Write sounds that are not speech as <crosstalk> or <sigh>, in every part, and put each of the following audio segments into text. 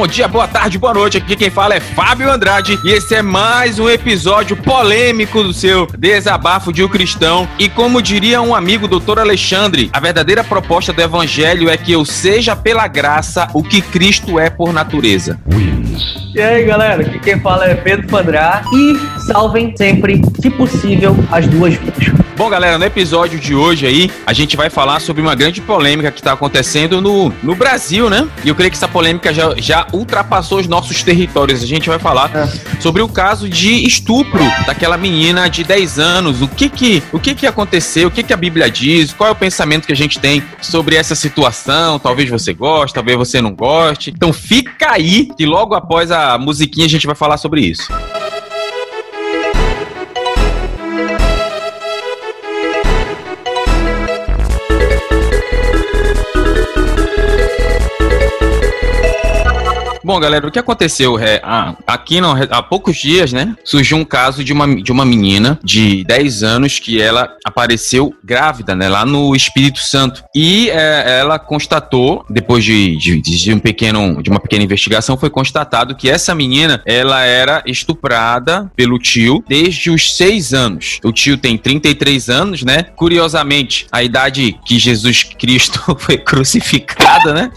Bom dia, boa tarde, boa noite. Aqui quem fala é Fábio Andrade e esse é mais um episódio polêmico do seu Desabafo de um Cristão. E como diria um amigo, doutor Alexandre, a verdadeira proposta do evangelho é que eu seja pela graça o que Cristo é por natureza. E aí, galera, aqui quem fala é Pedro Pandrá e salvem sempre, se possível, as duas vidas. Bom, galera, no episódio de hoje aí, a gente vai falar sobre uma grande polêmica que está acontecendo no, no Brasil, né? E eu creio que essa polêmica já, já ultrapassou os nossos territórios. A gente vai falar é. sobre o caso de estupro daquela menina de 10 anos. O que que, o que, que aconteceu? O que, que a Bíblia diz? Qual é o pensamento que a gente tem sobre essa situação? Talvez você goste, talvez você não goste. Então fica aí que logo após a musiquinha a gente vai falar sobre isso. Bom, galera, o que aconteceu é, aqui não, há poucos dias, né, surgiu um caso de uma, de uma menina de 10 anos que ela apareceu grávida, né, lá no Espírito Santo. E é, ela constatou, depois de, de, de, um pequeno, de uma pequena investigação, foi constatado que essa menina, ela era estuprada pelo tio desde os 6 anos. O tio tem 33 anos, né? Curiosamente, a idade que Jesus Cristo <laughs> foi crucificado, né?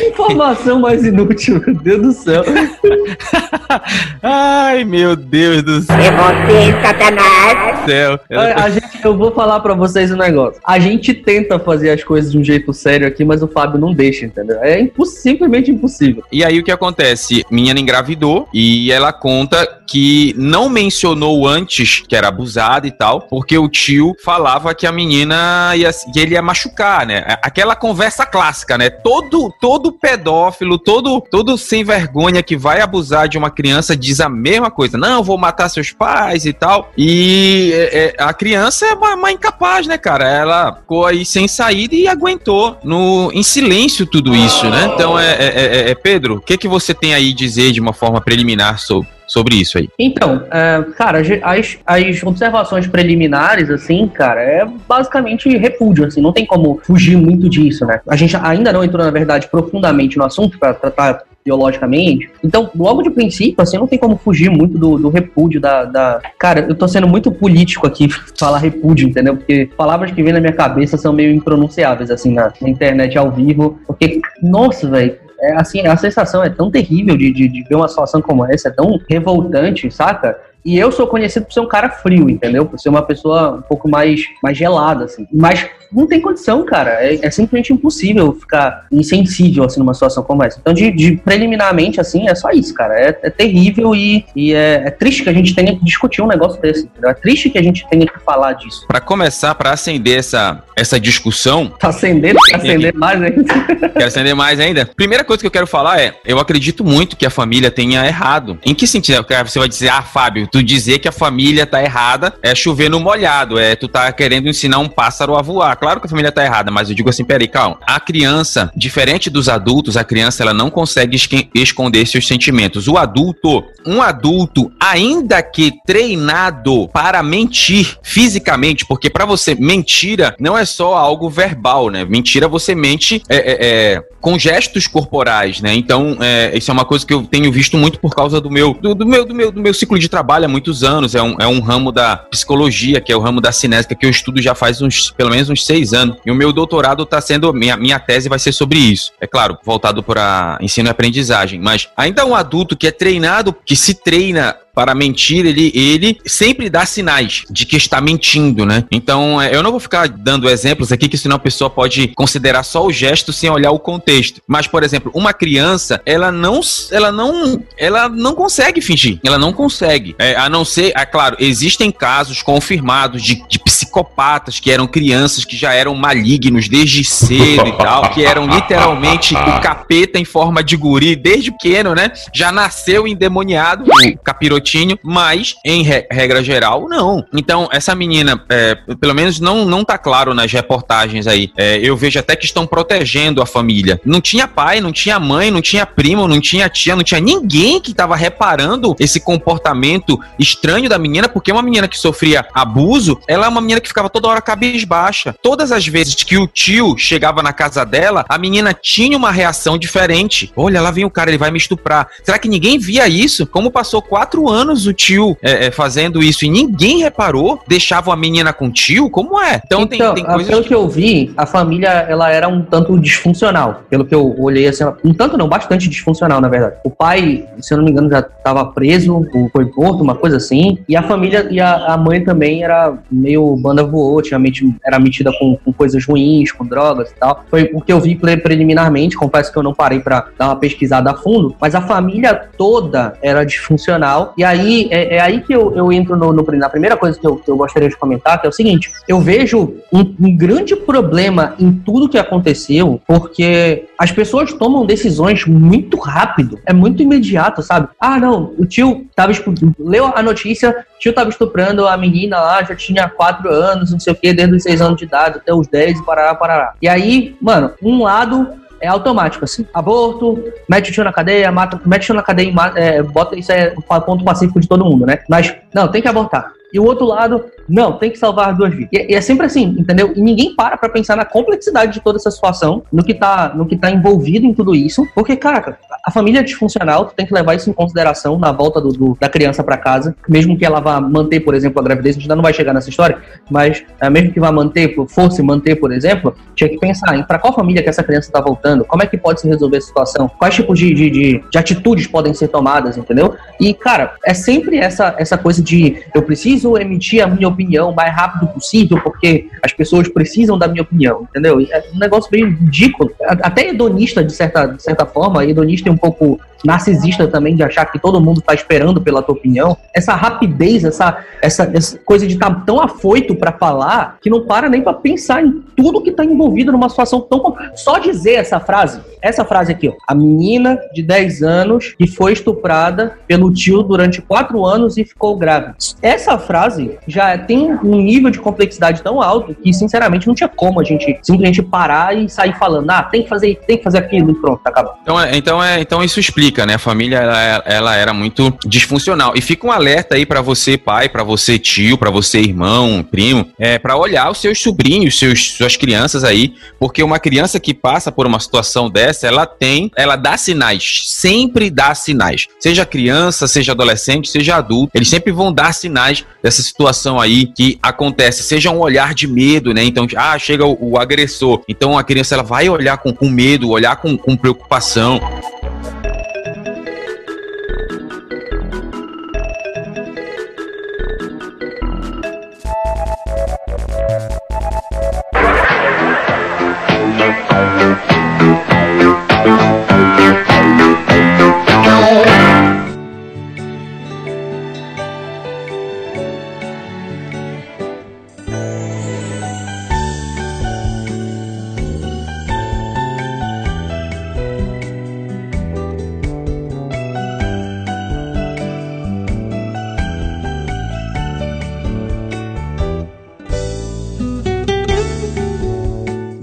Informação mais inútil, meu Deus do céu. <laughs> Ai, meu Deus do céu. É você, Satanás. Céu. A, a gente, eu vou falar para vocês um negócio. A gente tenta fazer as coisas de um jeito sério aqui, mas o Fábio não deixa, entendeu? É imposs simplesmente impossível. E aí o que acontece? Menina engravidou e ela conta que não mencionou antes que era abusada e tal, porque o tio falava que a menina ia, que ele ia machucar, né? Aquela conversa clássica, né? Todo todo pedófilo, todo todo sem vergonha que vai abusar de uma criança diz a mesma coisa. Não, vou matar seus pais e tal. E é, é, a criança é uma, uma, incapaz, né, cara? Ela ficou aí sem saída e aguentou no em silêncio tudo isso, né? Então é, é, é, é Pedro, o que que você tem aí dizer de uma forma preliminar sobre sobre isso aí? Então, é, cara, as, as observações preliminares, assim, cara, é basicamente repúdio, assim, não tem como fugir muito disso, né? A gente ainda não entrou, na verdade, profundamente no assunto para tratar biologicamente. Então, logo de princípio, assim, não tem como fugir muito do, do repúdio da, da, Cara, eu tô sendo muito político aqui <laughs> falar repúdio, entendeu? Porque palavras que vêm na minha cabeça são meio impronunciáveis, assim, na, internet ao vivo. Porque, nossa, velho, é, assim, a sensação é tão terrível de, de, de, ver uma situação como essa, é tão revoltante, saca? E eu sou conhecido por ser um cara frio, entendeu? Por ser uma pessoa um pouco mais, mais gelada, assim. Mas não tem condição, cara. É, é simplesmente impossível ficar insensível, assim, numa situação como essa. Então, de, de preliminarmente, assim, é só isso, cara. É, é terrível e, e é, é, triste que a gente tenha que discutir um negócio desse, entendeu? É triste que a gente tenha que falar disso. Para começar, para acender essa, essa discussão... Tá acendendo? Quer acender mais ainda? Quer acender mais ainda? Primeira coisa que eu quero falar é, eu acredito muito que a família tenha errado. Em que sentido? Você vai dizer, ah, Fábio, tu dizer que a família tá errada é chover no molhado, é tu tá querendo ensinar um pássaro a voar. Claro que a família tá errada, mas eu digo assim, peraí, calma. A criança, diferente dos adultos, a criança ela não consegue esconder seus sentimentos. O adulto, um adulto, ainda que treinado para mentir fisicamente, porque para você mentira não é só algo verbal, né? Mentira você mente é, é, é, com gestos corporais, né? Então, é, isso é uma coisa que eu tenho visto muito por causa do meu, do, do meu, do meu, do meu ciclo de trabalho há muitos anos, é um, é um ramo da psicologia, que é o ramo da cinética, que eu estudo já faz uns, pelo menos uns seis anos. E o meu doutorado está sendo, minha, minha tese vai ser sobre isso. É claro, voltado para ensino e aprendizagem. Mas ainda um adulto que é treinado, que se treina para mentir, ele, ele sempre dá sinais de que está mentindo, né? Então, é, eu não vou ficar dando exemplos aqui, que senão a pessoa pode considerar só o gesto sem olhar o contexto. Mas, por exemplo, uma criança, ela não, ela não, ela não consegue fingir. Ela não consegue. É, a não ser, é claro, existem casos confirmados de, de psicopatas que eram crianças que já eram malignos desde cedo e tal, que eram literalmente o capeta em forma de guri desde pequeno, né? Já nasceu endemoniado, o mas em re regra geral, não. Então, essa menina, é, pelo menos não, não tá claro nas reportagens aí. É, eu vejo até que estão protegendo a família. Não tinha pai, não tinha mãe, não tinha primo, não tinha tia, não tinha ninguém que estava reparando esse comportamento estranho da menina, porque uma menina que sofria abuso, ela é uma menina que ficava toda hora cabisbaixa. Todas as vezes que o tio chegava na casa dela, a menina tinha uma reação diferente. Olha, lá vem o cara, ele vai me estuprar. Será que ninguém via isso? Como passou quatro anos o tio é, é, fazendo isso e ninguém reparou? Deixava a menina com o tio? Como é? Então, então tem, tem coisas. Pelo que... que eu vi, a família ela era um tanto disfuncional. Pelo que eu olhei assim, um tanto não, bastante disfuncional, na verdade. O pai, se eu não me engano, já estava preso, foi morto, uma coisa assim. E a família e a, a mãe também era meio banda voou, tinha era metida com, com coisas ruins, com drogas e tal. Foi o que eu vi preliminarmente, confesso que eu não parei para dar uma pesquisada a fundo, mas a família toda era disfuncional. E aí é, é aí que eu, eu entro no, no, na primeira coisa que eu, que eu gostaria de comentar, que é o seguinte: eu vejo um, um grande problema em tudo que aconteceu, porque as pessoas tomam decisões muito rápido, é muito imediato, sabe? Ah, não, o tio tava leu a notícia, o tio tava estuprando a menina lá, já tinha 4 anos, não sei o que, desde os 6 anos de idade até os 10 e parará, parará. E aí, mano, um lado é automático, assim. Aborto, mete o tio na cadeia, mata, mete o tio na cadeia e mata, é, bota isso é ponto pacífico de todo mundo, né? Mas, não, tem que abortar. E o outro lado, não, tem que salvar as duas vidas. E, e, é sempre assim, entendeu? E ninguém para pra pensar na complexidade de toda essa situação, no que tá, no que tá envolvido em tudo isso. Porque, cara, a família é disfuncional, tu tem que levar isso em consideração na volta do, do da criança para casa. Mesmo que ela vá manter, por exemplo, a gravidez, a gente ainda não vai chegar nessa história, mas é, mesmo que vá manter, fosse manter, por exemplo, tinha que pensar em para qual família que essa criança tá voltando, como é que pode se resolver a situação, quais tipos de, de, de, de atitudes podem ser tomadas, entendeu? E, cara, é sempre essa, essa coisa de eu preciso emitir a minha opinião o mais rápido possível, porque as pessoas precisam da minha opinião, entendeu? É um negócio bem ridículo, até hedonista de certa, de certa forma, hedonista e um pouco narcisista também de achar que todo mundo está esperando pela tua opinião. Essa rapidez, essa, essa, essa coisa de estar tá tão afoito para falar que não para nem para pensar em tudo que está envolvido numa situação tão. Só dizer essa frase, essa frase aqui, ó. A menina de 10 anos que foi estuprada pelo tio durante 4 anos e ficou grávida. Essa frase já tem um nível de complexidade tão alto que, sinceramente, não tinha como a gente simplesmente parar e sair falando, ah, tem que fazer, tem que fazer aquilo e pronto, tá acabando. Então, é, então, é, então isso explica, né? A família ela, ela era muito disfuncional. E fica um alerta aí para você, pai, para você, tio, para você, irmão, primo, é para olhar os seus sobrinhos, seus, suas crianças aí, porque uma criança que passa por uma situação dessa, ela tem, ela dá sinais, sempre dá sinais. Seja criança, seja adolescente, seja adulto, eles sempre vão dar sinais dessa situação aí que acontece, seja um olhar de medo, né? Então, ah, chega o, o agressor. Então a criança ela vai olhar com, com medo, olhar com, com preocupação.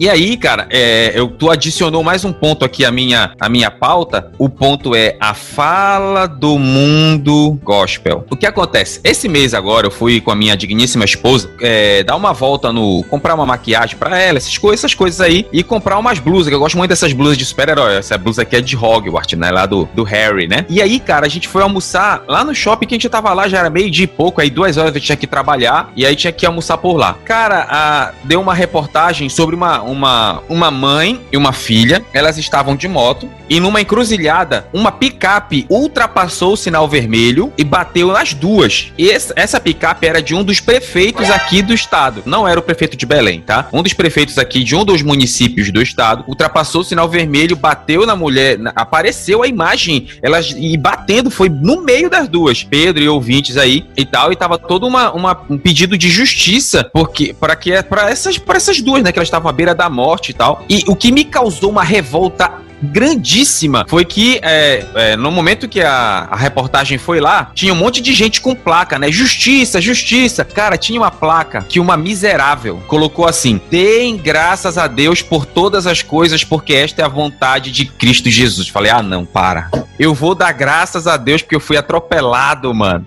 E aí, cara, é, eu, tu adicionou mais um ponto aqui à minha, à minha pauta. O ponto é a fala do mundo gospel. O que acontece? Esse mês agora eu fui com a minha digníssima esposa é, dar uma volta no. comprar uma maquiagem para ela, essas, essas coisas aí, e comprar umas blusas, que eu gosto muito dessas blusas de super-herói. Essa blusa aqui é de Hogwarts, né? Lá do, do Harry, né? E aí, cara, a gente foi almoçar lá no shopping que a gente tava lá, já era meio de pouco, aí duas horas eu tinha que trabalhar, e aí tinha que almoçar por lá. Cara, a, deu uma reportagem sobre uma uma, uma mãe e uma filha. Elas estavam de moto e numa encruzilhada, uma picape ultrapassou o sinal vermelho e bateu nas duas. E essa picape era de um dos prefeitos aqui do estado. Não era o prefeito de Belém, tá? Um dos prefeitos aqui de um dos municípios do estado ultrapassou o sinal vermelho, bateu na mulher, apareceu a imagem, elas e batendo foi no meio das duas. Pedro e ouvintes aí e tal, e tava todo uma, uma um pedido de justiça porque para que para essas para essas duas, né, que elas estavam à beira da morte e tal. E o que me causou uma revolta grandíssima foi que é, é, no momento que a, a, reportagem foi lá, tinha um monte de gente com placa, né? Justiça, justiça. Cara, tinha uma placa que uma miserável colocou assim: deem graças a Deus por todas as coisas, porque esta é a vontade de Cristo Jesus. Falei, ah, não, para. Eu vou dar graças a Deus porque eu fui atropelado, mano.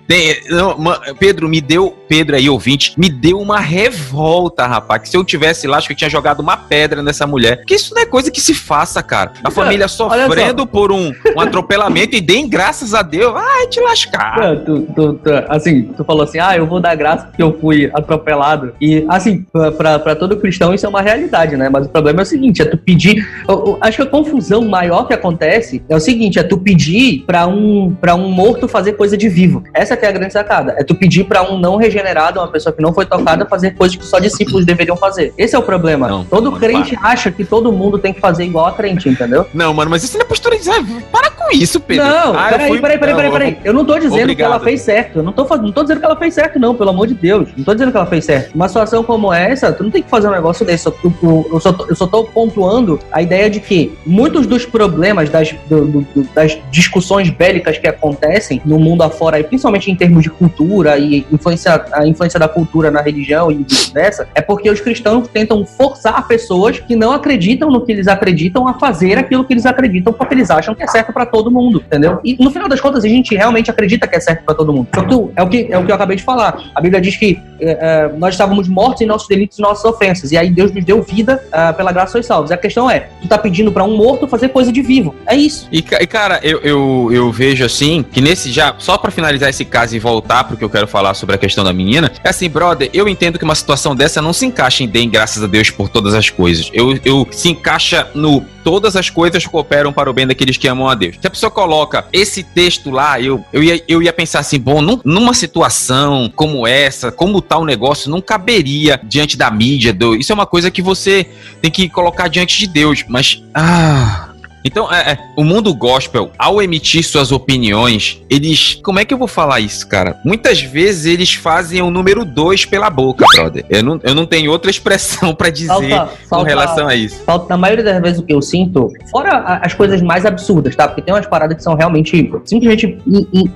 não, Pedro, me deu. Pedro aí, ouvinte, me deu uma revolta, rapaz. Que se eu tivesse lá, acho que eu tinha jogado uma pedra nessa mulher. Que isso não é coisa que se faça, cara. A família sofrendo por um, um atropelamento e deem graças a Deus. Ai, te lascar. Não, tu, tu, tu, assim, tu falou assim, ah, eu vou dar graça porque eu fui atropelado. E, assim, pra, pra todo cristão isso é uma realidade, né? Mas o problema é o seguinte, é tu pedir... Eu, eu, acho que a confusão maior que acontece é o seguinte, é tu pedir pra um, pra um morto fazer coisa de vivo. Essa que é a grande sacada. É tu pedir pra um não regenerado, uma pessoa que não foi tocada, fazer coisas que só discípulos deveriam fazer. Esse é o problema. Não, todo crente para. acha que todo mundo tem que fazer igual a crente, entendeu? Não, mano, mas isso não é postura de... Para com isso, Pedro. Não, ah, peraí, fui... peraí, peraí, peraí, peraí. Eu não tô dizendo Obrigado. que ela fez certo. Eu não tô, não tô dizendo que ela fez certo, não, pelo amor de Deus. Não tô dizendo que ela fez certo. Uma situação como essa, tu não tem que fazer um negócio desse. Eu, eu, eu, só, tô, eu só tô pontuando a ideia de que muitos dos problemas das, do, do, das discussões bélicas que acontecem no mundo afora, principalmente em termos de cultura e influência, a influência da cultura na religião e vice-versa, é porque os cristãos tentam forçar pessoas que não acreditam no que eles acreditam a fazer aquilo que eles acreditam porque eles acham que é certo para todo mundo, entendeu? E no final das contas a gente realmente acredita que é certo para todo mundo. Então, é o que é o que eu acabei de falar. A Bíblia diz que é, é, nós estávamos mortos em nossos delitos e nossas ofensas e aí Deus nos deu vida é, pela graça sois salvos. A questão é, tu tá pedindo para um morto fazer coisa de vivo. É isso. E, e cara, eu, eu, eu, vejo assim que nesse já só para finalizar esse caso e voltar porque eu quero falar sobre a questão da menina, é assim, brother, eu entendo que uma situação dessa não se encaixa em bem, graças a Deus por todas as coisas. Eu, eu se encaixa no todas as coisas cooperam para o bem daqueles que amam a Deus. Se a pessoa coloca esse texto lá, eu, eu, ia, eu ia pensar assim, bom, num, numa situação como essa, como tal negócio, não caberia diante da mídia. Do, isso é uma coisa que você tem que colocar diante de Deus. Mas, ah, então, é, é, o mundo gospel, ao emitir suas opiniões, eles. Como é que eu vou falar isso, cara? Muitas vezes eles fazem o número dois pela boca, brother. Eu não, eu não tenho outra expressão <laughs> para dizer falta, com falta, relação a isso. Falta, na maioria das vezes, o que eu sinto, fora as coisas mais absurdas, tá? Porque tem umas paradas que são realmente simplesmente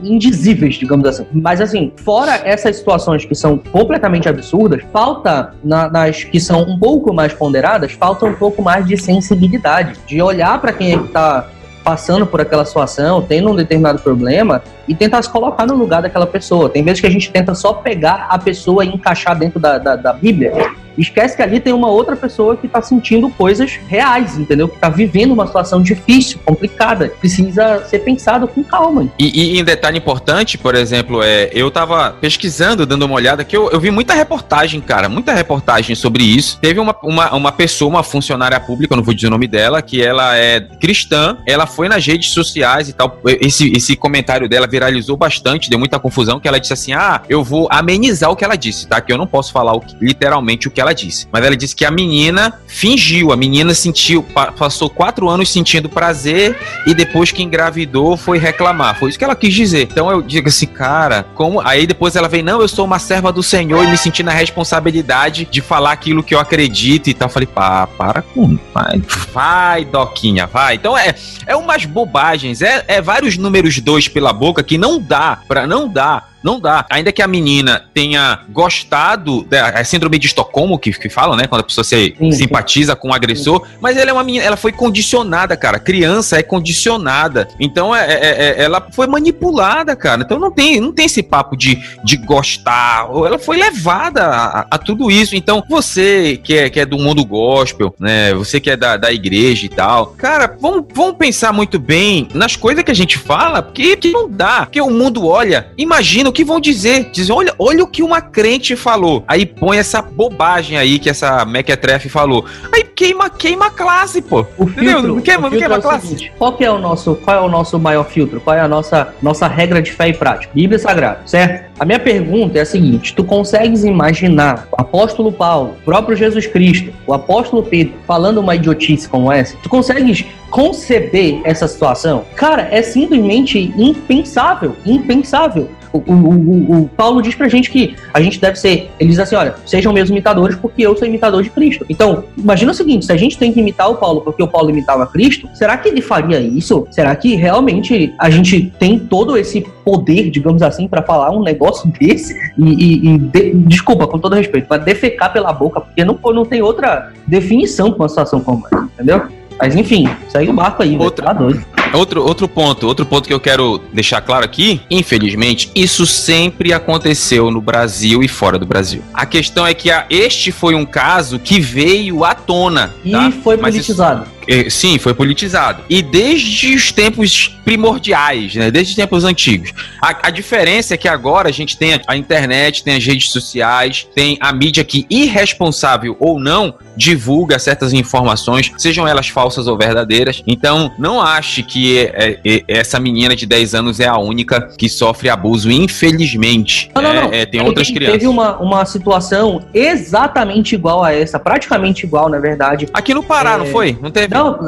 indizíveis, digamos assim. Mas, assim, fora essas situações que são completamente absurdas, falta na, nas que são um pouco mais ponderadas, falta um pouco mais de sensibilidade, de olhar para quem é está passando por aquela situação, tendo um determinado problema e tentar se colocar no lugar daquela pessoa. Tem vezes que a gente tenta só pegar a pessoa e encaixar dentro da, da, da Bíblia Esquece que ali tem uma outra pessoa que está sentindo coisas reais, entendeu? Que está vivendo uma situação difícil, complicada. Precisa ser pensado com calma. E, e um detalhe importante, por exemplo, é eu estava pesquisando, dando uma olhada, que eu, eu vi muita reportagem, cara, muita reportagem sobre isso. Teve uma, uma, uma pessoa, uma funcionária pública, não vou dizer o nome dela, que ela é cristã, ela foi nas redes sociais e tal. Esse, esse comentário dela viralizou bastante, deu muita confusão, que ela disse assim: ah, eu vou amenizar o que ela disse, tá? Que eu não posso falar o que, literalmente o que ela disse. Mas ela disse que a menina fingiu, a menina sentiu, passou quatro anos sentindo prazer e depois que engravidou foi reclamar. Foi isso que ela quis dizer. Então eu digo assim, cara, como. Aí depois ela vem, não, eu sou uma serva do Senhor e me senti na responsabilidade de falar aquilo que eu acredito e tal. Eu falei, pá, para com. Vai, vai, Doquinha, vai. Então é, é umas bobagens, é, é vários números dois pela boca que não dá, para não dá não dá. Ainda que a menina tenha gostado da síndrome de Estocolmo, que, que fala, né? Quando a pessoa se sim, simpatiza sim. com o agressor, mas ela é uma menina, ela foi condicionada, cara. Criança é condicionada. Então é, é, é, ela foi manipulada, cara. Então não tem, não tem esse papo de, de gostar. Ela foi levada a, a tudo isso. Então, você que é, que é do mundo gospel, né? Você que é da, da igreja e tal, cara, vamos, vamos pensar muito bem nas coisas que a gente fala, porque que não dá. Porque o mundo olha, imagina o que vão dizer. Dizem, olha, olha o que uma crente falou. Aí põe essa bobagem aí que essa Mequetrefe falou. Aí queima, queima a classe, pô. O filtro, queima, o queima é a classe. Seguinte, qual que é o nosso, qual é o nosso maior filtro? Qual é a nossa, nossa regra de fé e prática? Bíblia Sagrada, certo? A minha pergunta é a seguinte: tu consegues imaginar o apóstolo Paulo, o próprio Jesus Cristo, o apóstolo Pedro falando uma idiotice como essa? Tu consegues conceber essa situação? Cara, é simplesmente impensável, impensável. O, o, o, Paulo diz pra gente que a gente deve ser. Ele diz assim: olha, sejam meus imitadores porque eu sou imitador de Cristo. Então, imagina o seguinte: se a gente tem que imitar o Paulo porque o Paulo imitava Cristo, será que ele faria isso? Será que realmente a gente tem todo esse poder, digamos assim, para falar um negócio <laughs> desse? E, e, e de, desculpa, com todo respeito, para defecar pela boca, porque não, não tem outra definição para uma situação como essa, entendeu? Mas enfim, segue o barco aí, Outra, tá doido. Outro, outro ponto, outro ponto que eu quero deixar claro aqui, infelizmente, isso sempre aconteceu no Brasil e fora do Brasil. A questão é que a, este foi um caso que veio à tona. E tá? foi politizado. Isso, é, sim, foi politizado. E desde os tempos primordiais, né? Desde os tempos antigos. A, a, diferença é que agora a gente tem a, internet, tem as redes sociais, tem a mídia que, irresponsável ou não, divulga certas informações, sejam elas falsas ou verdadeiras. Então, não ache que é, é, é essa menina de 10 anos é a única que sofre abuso, infelizmente. Não, não, não. É, tem outras crianças. Teve uma, uma situação exatamente igual a essa, praticamente igual, na verdade. Aqui no Pará, não foi? Não teve? Não,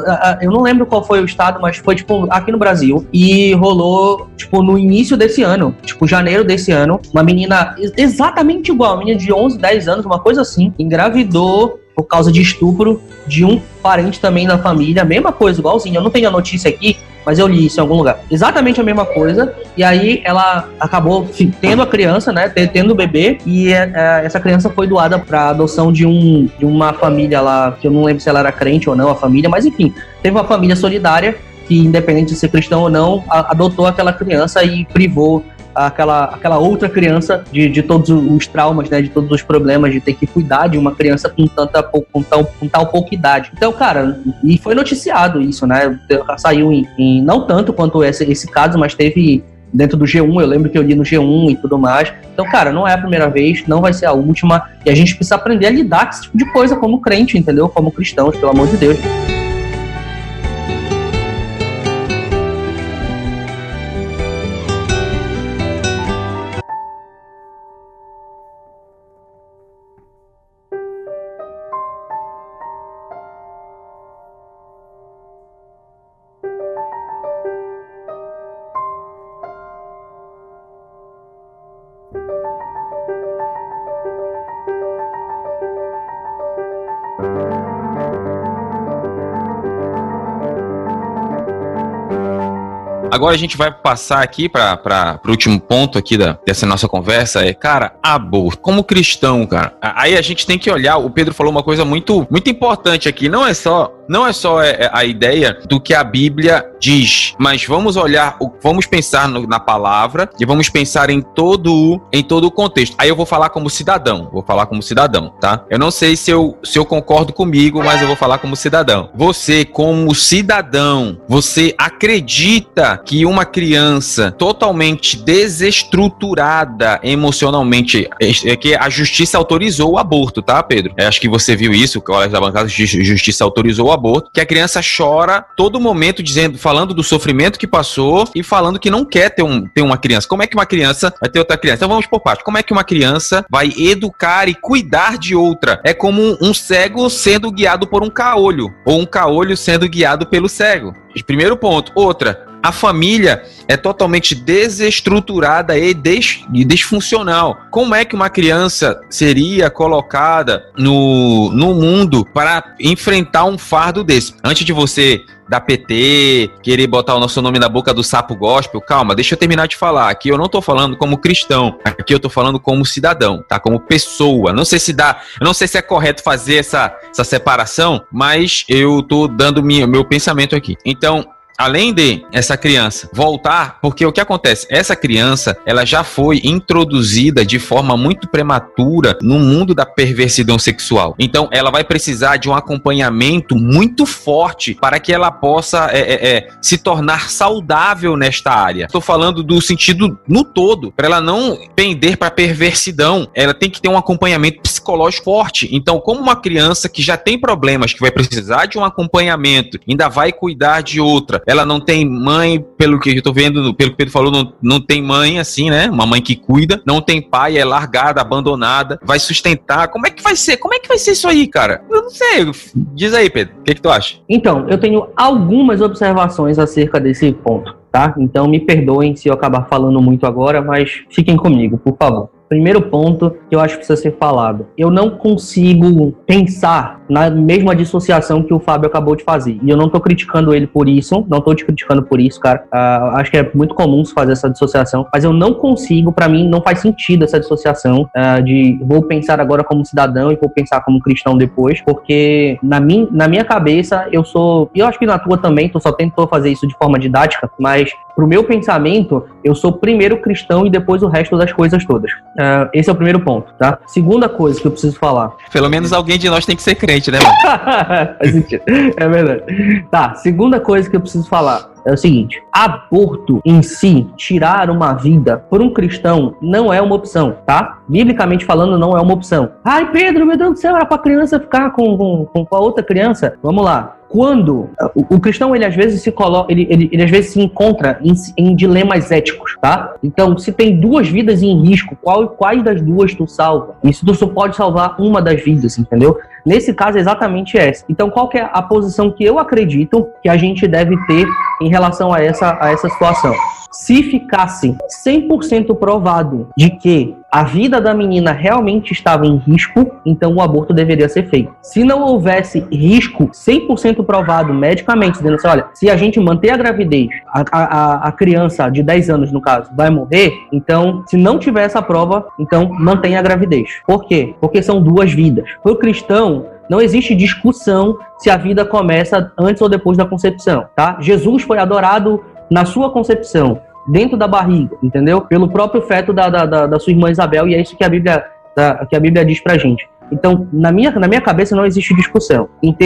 eu não lembro qual foi o estado, mas foi, tipo, aqui no Brasil. E rolou, tipo, no início desse ano, tipo, janeiro desse ano, uma menina exatamente igual, uma menina de 11, 10 anos, uma coisa assim, engravidou por causa de estupro de um parente também da família, mesma coisa, igualzinho. Eu não tenho a notícia aqui, mas eu li isso em algum lugar. Exatamente a mesma coisa. E aí ela acabou tendo a criança, né? Tendo o bebê. E é, é, essa criança foi doada para adoção de, um, de uma família lá, que eu não lembro se ela era crente ou não, a família, mas enfim, teve uma família solidária que, independente de ser cristão ou não, adotou aquela criança e privou aquela, aquela outra criança de, de todos os traumas, né, de todos os problemas, de ter que cuidar de uma criança com tanta com tal, com tal pouca idade. Então, cara, e foi noticiado isso, né? Saiu em, em não tanto quanto esse, esse caso, mas teve dentro do G1, eu lembro que eu li no G1 e tudo mais. Então, cara, não é a primeira vez, não vai ser a última, e a gente precisa aprender a lidar com esse tipo de coisa como crente, entendeu? Como cristãos, pelo amor de Deus. Agora a gente vai passar aqui para o último ponto aqui da, dessa nossa conversa, é, cara, aborto. Como cristão, cara, aí a gente tem que olhar, o Pedro falou uma coisa muito, muito importante aqui, não é só não é só é, é, a ideia do que a Bíblia diz, mas vamos olhar, vamos pensar na palavra e vamos pensar em todo, em todo o contexto. Aí eu vou falar como cidadão, vou falar como cidadão, tá? Eu não sei se eu, se eu concordo comigo, mas eu vou falar como cidadão. Você, como cidadão, você acredita que uma criança totalmente desestruturada emocionalmente, é, é que a justiça autorizou o aborto, tá, Pedro? Eu acho que você viu isso, o Colégio da Bancada, justiça autorizou o aborto, que a criança chora todo momento dizendo, falando do sofrimento que passou e falando que não quer ter, um, ter uma criança. Como é que uma criança vai ter outra criança? Então vamos por parte. Como é que uma criança vai educar e cuidar de outra? É como um cego sendo guiado por um caolho, ou um caolho sendo guiado pelo cego. Primeiro ponto. Outra, a família é totalmente desestruturada e, des, e disfuncional. Como é que uma criança seria colocada no, no mundo para enfrentar um fardo desse? Antes de você da PT, querer botar o nosso nome na boca do sapo gospel, calma, deixa eu terminar de falar. Aqui eu não tô falando como cristão, aqui eu tô falando como cidadão, tá? Como pessoa. Não sei se dá, não sei se é correto fazer essa, essa separação, mas eu tô dando minha, meu pensamento aqui. Então, além de essa criança voltar, porque o que acontece? Essa criança, ela já foi introduzida de forma muito prematura no mundo da perversidão sexual. Então, ela vai precisar de um acompanhamento muito forte para que ela possa é, é, é, se tornar saudável nesta área. Estou falando do sentido no todo, para ela não pender para perversidão. Ela tem que ter um acompanhamento psicológico forte. Então, como uma criança que já tem problemas, que vai precisar de um acompanhamento, ainda vai cuidar de outra, ela não tem mãe, pelo que eu tô vendo, pelo que o Pedro falou, não, não tem mãe assim, né? Uma mãe que cuida, não tem pai, é largada, abandonada, vai sustentar. Como é que vai ser? Como é que vai ser isso aí, cara? Eu não sei. Diz aí, Pedro, o que, que tu acha? Então, eu tenho algumas observações acerca desse ponto. tá? Então me perdoem se eu acabar falando muito agora, mas fiquem comigo, por favor. Primeiro ponto que eu acho que precisa ser falado. Eu não consigo pensar na mesma dissociação que o Fábio acabou de fazer. E eu não tô criticando ele por isso, não tô te criticando por isso, cara. Uh, acho que é muito comum se fazer essa dissociação, mas eu não consigo, para mim, não faz sentido essa dissociação uh, de vou pensar agora como cidadão e vou pensar como cristão depois, porque na, min, na minha cabeça eu sou, e eu acho que na tua também, tu só tentou fazer isso de forma didática, mas pro meu pensamento, eu sou primeiro cristão e depois o resto das coisas todas. Uh, esse é o primeiro ponto, tá? Segunda coisa que eu preciso falar. Pelo menos alguém de nós tem que ser crente, né, mano? <laughs> É verdade. Tá, segunda coisa que eu preciso falar é o seguinte: aborto em si, tirar uma vida por um cristão, não é uma opção, tá? Biblicamente falando, não é uma opção. Ai, Pedro, meu Deus do céu, era pra criança ficar com, com, com a outra criança. Vamos lá quando o, cristão ele às vezes se coloca, ele, ele, ele às vezes se encontra em, em, dilemas éticos, tá? Então, se tem duas vidas em risco, qual, quais das duas tu salva? Isso tu só pode salvar uma das vidas, entendeu? Nesse caso, é exatamente essa. Então, qual é a posição que eu acredito que a gente deve ter em relação a essa, a essa situação? Se ficasse 100% provado de que a vida da menina realmente estava em risco, então o aborto deveria ser feito. Se não houvesse risco 100% provado medicamente, dizendo assim, olha, se a gente manter a gravidez, a, a, a criança de 10 anos, no caso, vai morrer, então, se não tiver essa prova, então mantenha a gravidez. Por quê? Porque são duas vidas. Para o cristão, não existe discussão se a vida começa antes ou depois da concepção, tá? Jesus foi adorado na sua concepção, dentro da barriga, entendeu? Pelo próprio feto da, da, da, sua irmã Isabel, e é isso que a Bíblia, da, que a Bíblia diz pra gente. Então, na minha, na minha cabeça não existe discussão em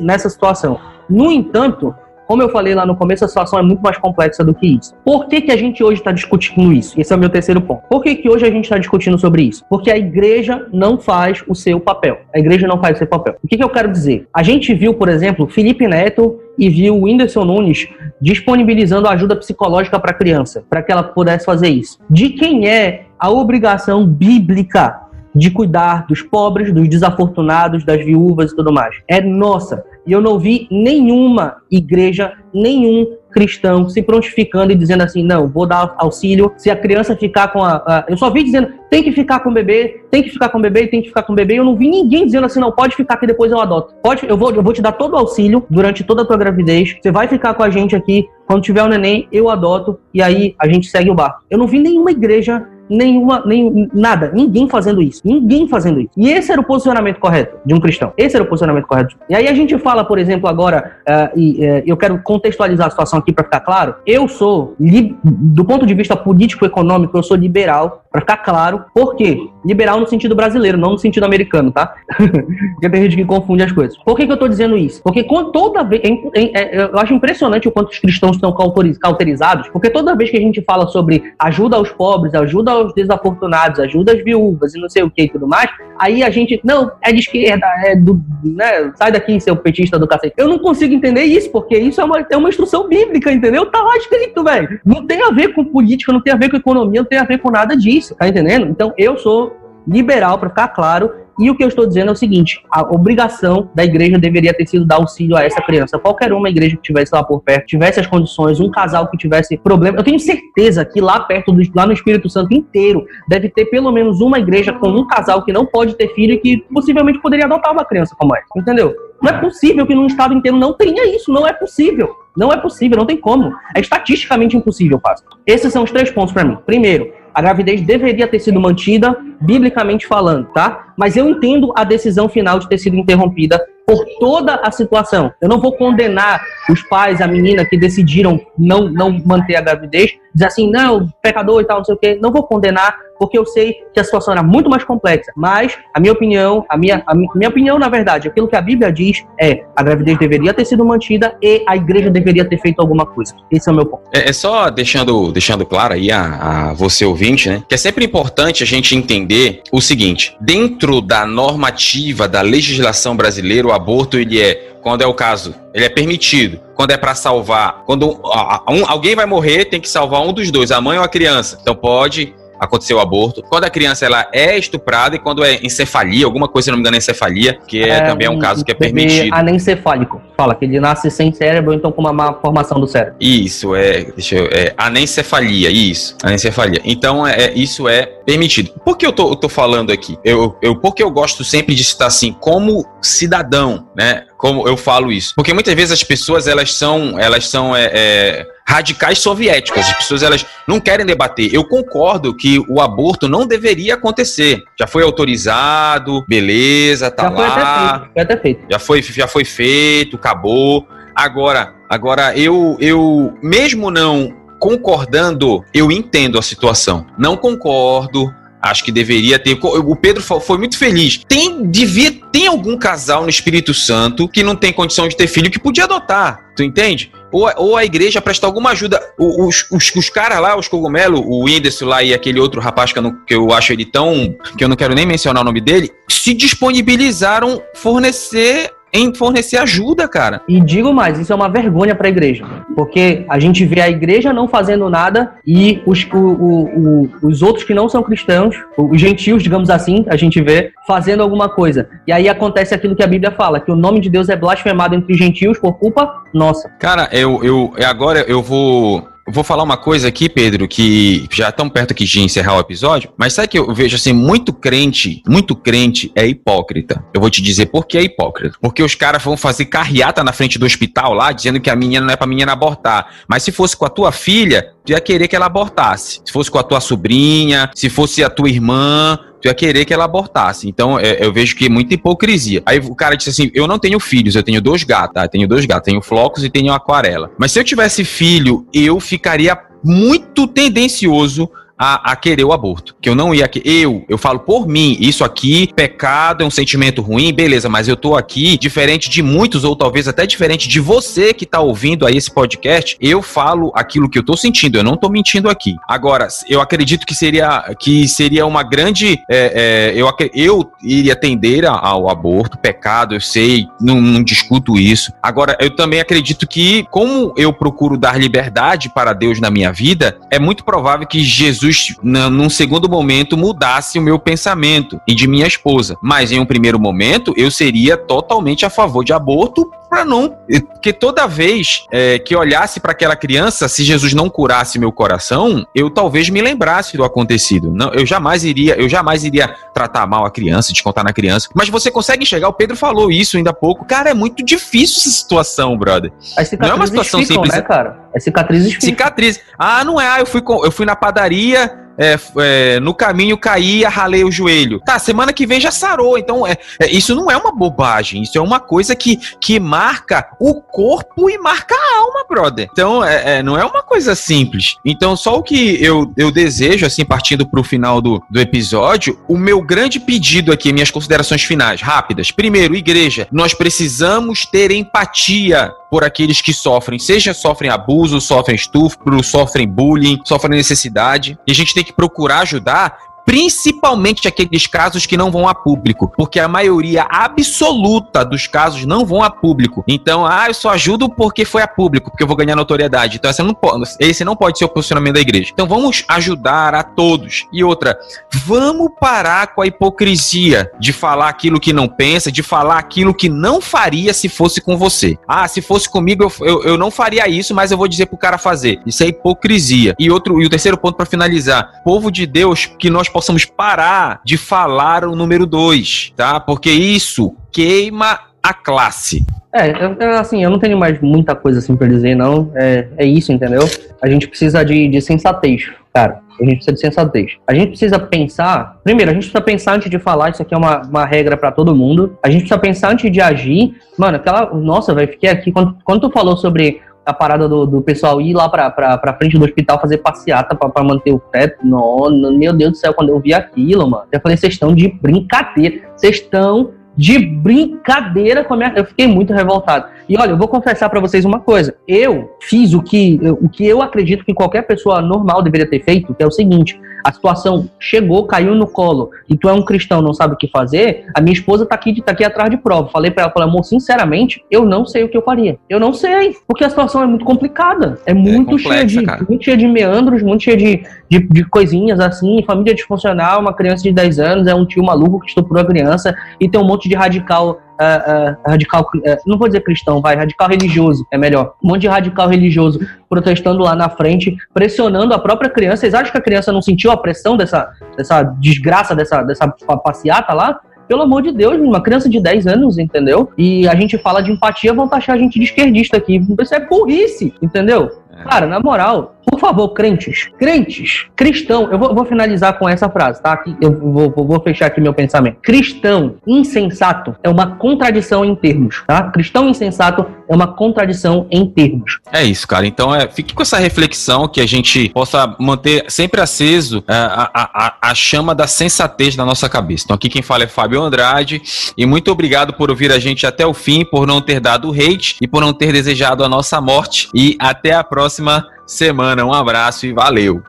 nessa situação. No entanto, como eu falei lá no começo, a situação é muito mais complexa do que isso. Por que, que a gente hoje está discutindo isso? Esse é o meu terceiro ponto. Por que, que hoje a gente está discutindo sobre isso? Porque a igreja não faz o seu papel. A igreja não faz o seu papel. O que, que eu quero dizer? A gente viu, por exemplo, Felipe Neto e viu o Whindersson Nunes disponibilizando ajuda psicológica para a criança, para que ela pudesse fazer isso. De quem é a obrigação bíblica de cuidar dos pobres, dos desafortunados, das viúvas e tudo mais? É nossa. E eu não vi nenhuma igreja, nenhum cristão se prontificando e dizendo assim: não, vou dar auxílio se a criança ficar com a. a... Eu só vi dizendo: tem que ficar com o bebê, tem que ficar com o bebê, tem que ficar com o bebê. Eu não vi ninguém dizendo assim: não, pode ficar que depois eu adoto. Pode, eu vou, eu vou te dar todo o auxílio durante toda a tua gravidez. Você vai ficar com a gente aqui. Quando tiver o neném, eu adoto e aí a gente segue o barco. Eu não vi nenhuma igreja nenhuma, nem, nada, ninguém fazendo isso, ninguém fazendo isso. E esse era o posicionamento correto de um cristão. Esse era o posicionamento correto. E aí a gente fala, por exemplo, agora, uh, e uh, eu quero contextualizar a situação aqui para ficar claro. Eu sou, do ponto de vista político-econômico, eu sou liberal, para ficar claro. Por quê? Liberal no sentido brasileiro, não no sentido americano, tá? <laughs> Porque tem gente que confunde as coisas. Por que, que eu tô dizendo isso? Porque quando, toda vez. É, é, é, eu acho impressionante o quanto os cristãos estão cauterizados, porque toda vez que a gente fala sobre ajuda aos pobres, ajuda aos desafortunados, ajuda às viúvas e não sei o que e tudo mais, aí a gente, não, é de esquerda, é do, né, sai daqui, seu petista do cacete. Eu não consigo entender isso, porque isso é uma, é uma instrução bíblica, entendeu? Tá lá escrito, velho. Não tem a ver com política, não tem a ver com economia, não tem a ver com nada disso, tá entendendo? Então eu sou liberal, para ficar claro, e o que eu estou dizendo é o seguinte: a obrigação da igreja deveria ter sido dar auxílio a essa criança. Qualquer uma igreja que tivesse lá por perto, tivesse as condições, um casal que tivesse problema. Eu tenho certeza que lá perto, do, lá no Espírito Santo inteiro, deve ter pelo menos uma igreja com um casal que não pode ter filho e que possivelmente poderia adotar uma criança como essa. Entendeu? Não é possível que num estado inteiro não tenha isso. Não é possível. Não é possível, não tem como. É estatisticamente impossível, pastor. Esses são os três pontos para mim. Primeiro, a gravidez deveria ter sido mantida, biblicamente falando, tá? Mas eu entendo a decisão final de ter sido interrompida por toda a situação. Eu não vou condenar os pais, a menina que decidiram não, não manter a gravidez, dizer assim, não, pecador e tal, não sei o quê. Não vou condenar, porque eu sei que a situação era muito mais complexa. Mas a minha opinião, a minha, a minha opinião, na verdade, aquilo que a Bíblia diz é a gravidez deveria ter sido mantida e a igreja deveria ter feito alguma coisa. Esse é o meu ponto. É, é só deixando, deixando claro aí a, a você ouvinte, né? Que é sempre importante a gente entender o seguinte: dentro da normativa da legislação brasileira, o aborto ele é quando é o caso, ele é permitido. Quando é para salvar, quando um, alguém vai morrer, tem que salvar um dos dois, a mãe ou a criança. Então pode acontecer o aborto. Quando a criança ela é estuprada e quando é encefalia, alguma coisa, se não me engano, é encefalia, que é, é também é um caso que é permitido. Anencefálico. Fala que ele nasce sem cérebro, então com uma má formação do cérebro. Isso, é, deixa eu, é anencefalia, isso, anencefalia. Então, é, é, isso é permitido. Por que eu tô, eu tô falando aqui? Eu, eu, porque eu gosto sempre de citar assim, como cidadão, né? Como eu falo isso? Porque muitas vezes as pessoas, elas são, elas são, é, é radicais soviéticas. As pessoas elas não querem debater. Eu concordo que o aborto não deveria acontecer. Já foi autorizado, beleza, tá já lá. Foi até feito, foi até feito. Já foi, já foi feito, acabou. Agora, agora eu, eu mesmo não concordando, eu entendo a situação. Não concordo, Acho que deveria ter. O Pedro foi muito feliz. Tem, devia, tem algum casal no Espírito Santo que não tem condição de ter filho que podia adotar. Tu entende? Ou, ou a igreja prestar alguma ajuda. Os, os, os caras lá, os cogumelos, o Whindersson lá e aquele outro rapaz que eu, não, que eu acho ele tão. que eu não quero nem mencionar o nome dele, se disponibilizaram fornecer em fornecer ajuda, cara. E digo mais, isso é uma vergonha para a igreja, porque a gente vê a igreja não fazendo nada e os, o, o, os outros que não são cristãos, os gentios, digamos assim, a gente vê fazendo alguma coisa. E aí acontece aquilo que a Bíblia fala, que o nome de Deus é blasfemado entre os gentios por culpa nossa. Cara, eu, eu agora eu vou vou falar uma coisa aqui, Pedro, que já tão perto aqui de encerrar o episódio, mas sabe que eu vejo assim, muito crente, muito crente é hipócrita. Eu vou te dizer por que é hipócrita. Porque os caras vão fazer carreata na frente do hospital lá, dizendo que a menina não é pra menina abortar. Mas se fosse com a tua filha, tu ia querer que ela abortasse. Se fosse com a tua sobrinha, se fosse a tua irmã, tu ia querer que ela abortasse. Então, é, eu vejo que é muita hipocrisia. Aí o cara disse assim: Eu não tenho filhos, eu tenho dois gatos, tá? Eu tenho dois gatos, tenho flocos e tenho aquarela. Mas se eu tivesse filho, eu ficaria muito tendencioso a, a, querer o aborto. Que eu não ia. Eu, eu falo por mim, isso aqui, pecado é um sentimento ruim, beleza, mas eu tô aqui, diferente de muitos, ou talvez até diferente de você que tá ouvindo aí esse podcast, eu falo aquilo que eu tô sentindo, eu não tô mentindo aqui. Agora, eu acredito que seria, que seria uma grande. É, é, eu, eu iria tender ao aborto, pecado, eu sei, não, não discuto isso. Agora, eu também acredito que, como eu procuro dar liberdade para Deus na minha vida, é muito provável que Jesus Jesus, num segundo momento, mudasse o meu pensamento e de minha esposa. Mas em um primeiro momento, eu seria totalmente a favor de aborto para não. Porque toda vez é, que olhasse para aquela criança, se Jesus não curasse meu coração, eu talvez me lembrasse do acontecido. Não, eu jamais iria, eu jamais iria tratar mal a criança, descontar na criança. Mas você consegue enxergar, o Pedro falou isso ainda há pouco. Cara, é muito difícil essa situação, brother. não é uma situação ficam, simples. Né, cara? É cicatrizes ficam. Cicatriz. Ah, não é. Ah, eu fui, eu fui na padaria é, é, no caminho caí ralei o joelho. Tá, semana que vem já sarou. Então, é, é, isso não é uma bobagem. Isso é uma coisa que, que marca o corpo e marca a alma, brother. Então, é, é, não é uma coisa simples. Então, só o que eu, eu desejo, assim, partindo pro final do, do episódio, o meu grande pedido aqui, minhas considerações finais, rápidas. Primeiro, igreja, nós precisamos ter empatia por aqueles que sofrem, seja sofrem abuso, sofrem estupro, sofrem bullying, sofrem necessidade. E a gente tem que procurar ajudar principalmente aqueles casos que não vão a público, porque a maioria absoluta dos casos não vão a público. Então, ah, eu só ajudo porque foi a público, porque eu vou ganhar notoriedade. Então, não pode, esse não pode ser o posicionamento da igreja. Então, vamos ajudar a todos. E outra, vamos parar com a hipocrisia de falar aquilo que não pensa, de falar aquilo que não faria se fosse com você. Ah, se fosse comigo, eu, eu, eu não faria isso, mas eu vou dizer pro cara fazer. Isso é hipocrisia. E outro, e o terceiro ponto para finalizar, povo de Deus, que nós possamos parar de falar o número 2, tá? Porque isso queima a classe. É, eu, assim, eu não tenho mais muita coisa assim pra dizer, não. É, é isso, entendeu? A gente precisa de, de sensatez, cara. A gente precisa de sensatez. A gente precisa pensar. Primeiro, a gente precisa pensar antes de falar. Isso aqui é uma, uma regra para todo mundo. A gente precisa pensar antes de agir. Mano, aquela. Nossa, vai fiquei aqui. Quando, quando tu falou sobre a parada do, do pessoal ir lá pra, pra, pra frente do hospital fazer passeata pra, pra manter o teto. Não, meu Deus do céu, quando eu vi aquilo, mano, eu falei, vocês estão de brincadeira. Vocês estão de brincadeira com a minha. Eu fiquei muito revoltado. E olha, eu vou confessar para vocês uma coisa. Eu fiz o que, o que eu acredito que qualquer pessoa normal deveria ter feito, que é o seguinte: a situação chegou, caiu no colo, e tu é um cristão, não sabe o que fazer, a minha esposa tá aqui, tá aqui atrás de prova. Falei para ela, falei, amor, sinceramente, eu não sei o que eu faria. Eu não sei, porque a situação é muito complicada. É, é muito é cheia de muito cheia de meandros, muito cheia de, de, de, coisinhas assim, família disfuncional, uma criança de 10 anos, é um tio maluco que estuprou a criança, e tem um monte de radical uh, uh, radical, uh, não vou dizer cristão, vai, radical religioso, é melhor. Um monte de radical religioso protestando lá na frente, pressionando a própria criança. Vocês acham que a criança não sentiu a pressão dessa, dessa desgraça, dessa, dessa passeata lá? Pelo amor de Deus, uma criança de 10 anos, entendeu? E a gente fala de empatia, vão taxar a gente de esquerdista aqui. Isso é burrice, entendeu? É. Cara, na moral, por favor, crentes, crentes, cristão, eu vou, vou finalizar com essa frase, tá? Aqui, eu vou, vou, vou, fechar aqui meu pensamento. Cristão insensato é uma contradição em termos, tá? Cristão insensato é uma contradição em termos. É isso, cara. Então, é, fique com essa reflexão que a gente possa manter sempre aceso é, a, a, a chama da sensatez na nossa cabeça. Então, aqui quem fala é Fábio Andrade e muito obrigado por ouvir a gente até o fim, por não ter dado hate e por não ter desejado a nossa morte. E até a próxima semana. Um abraço e valeu!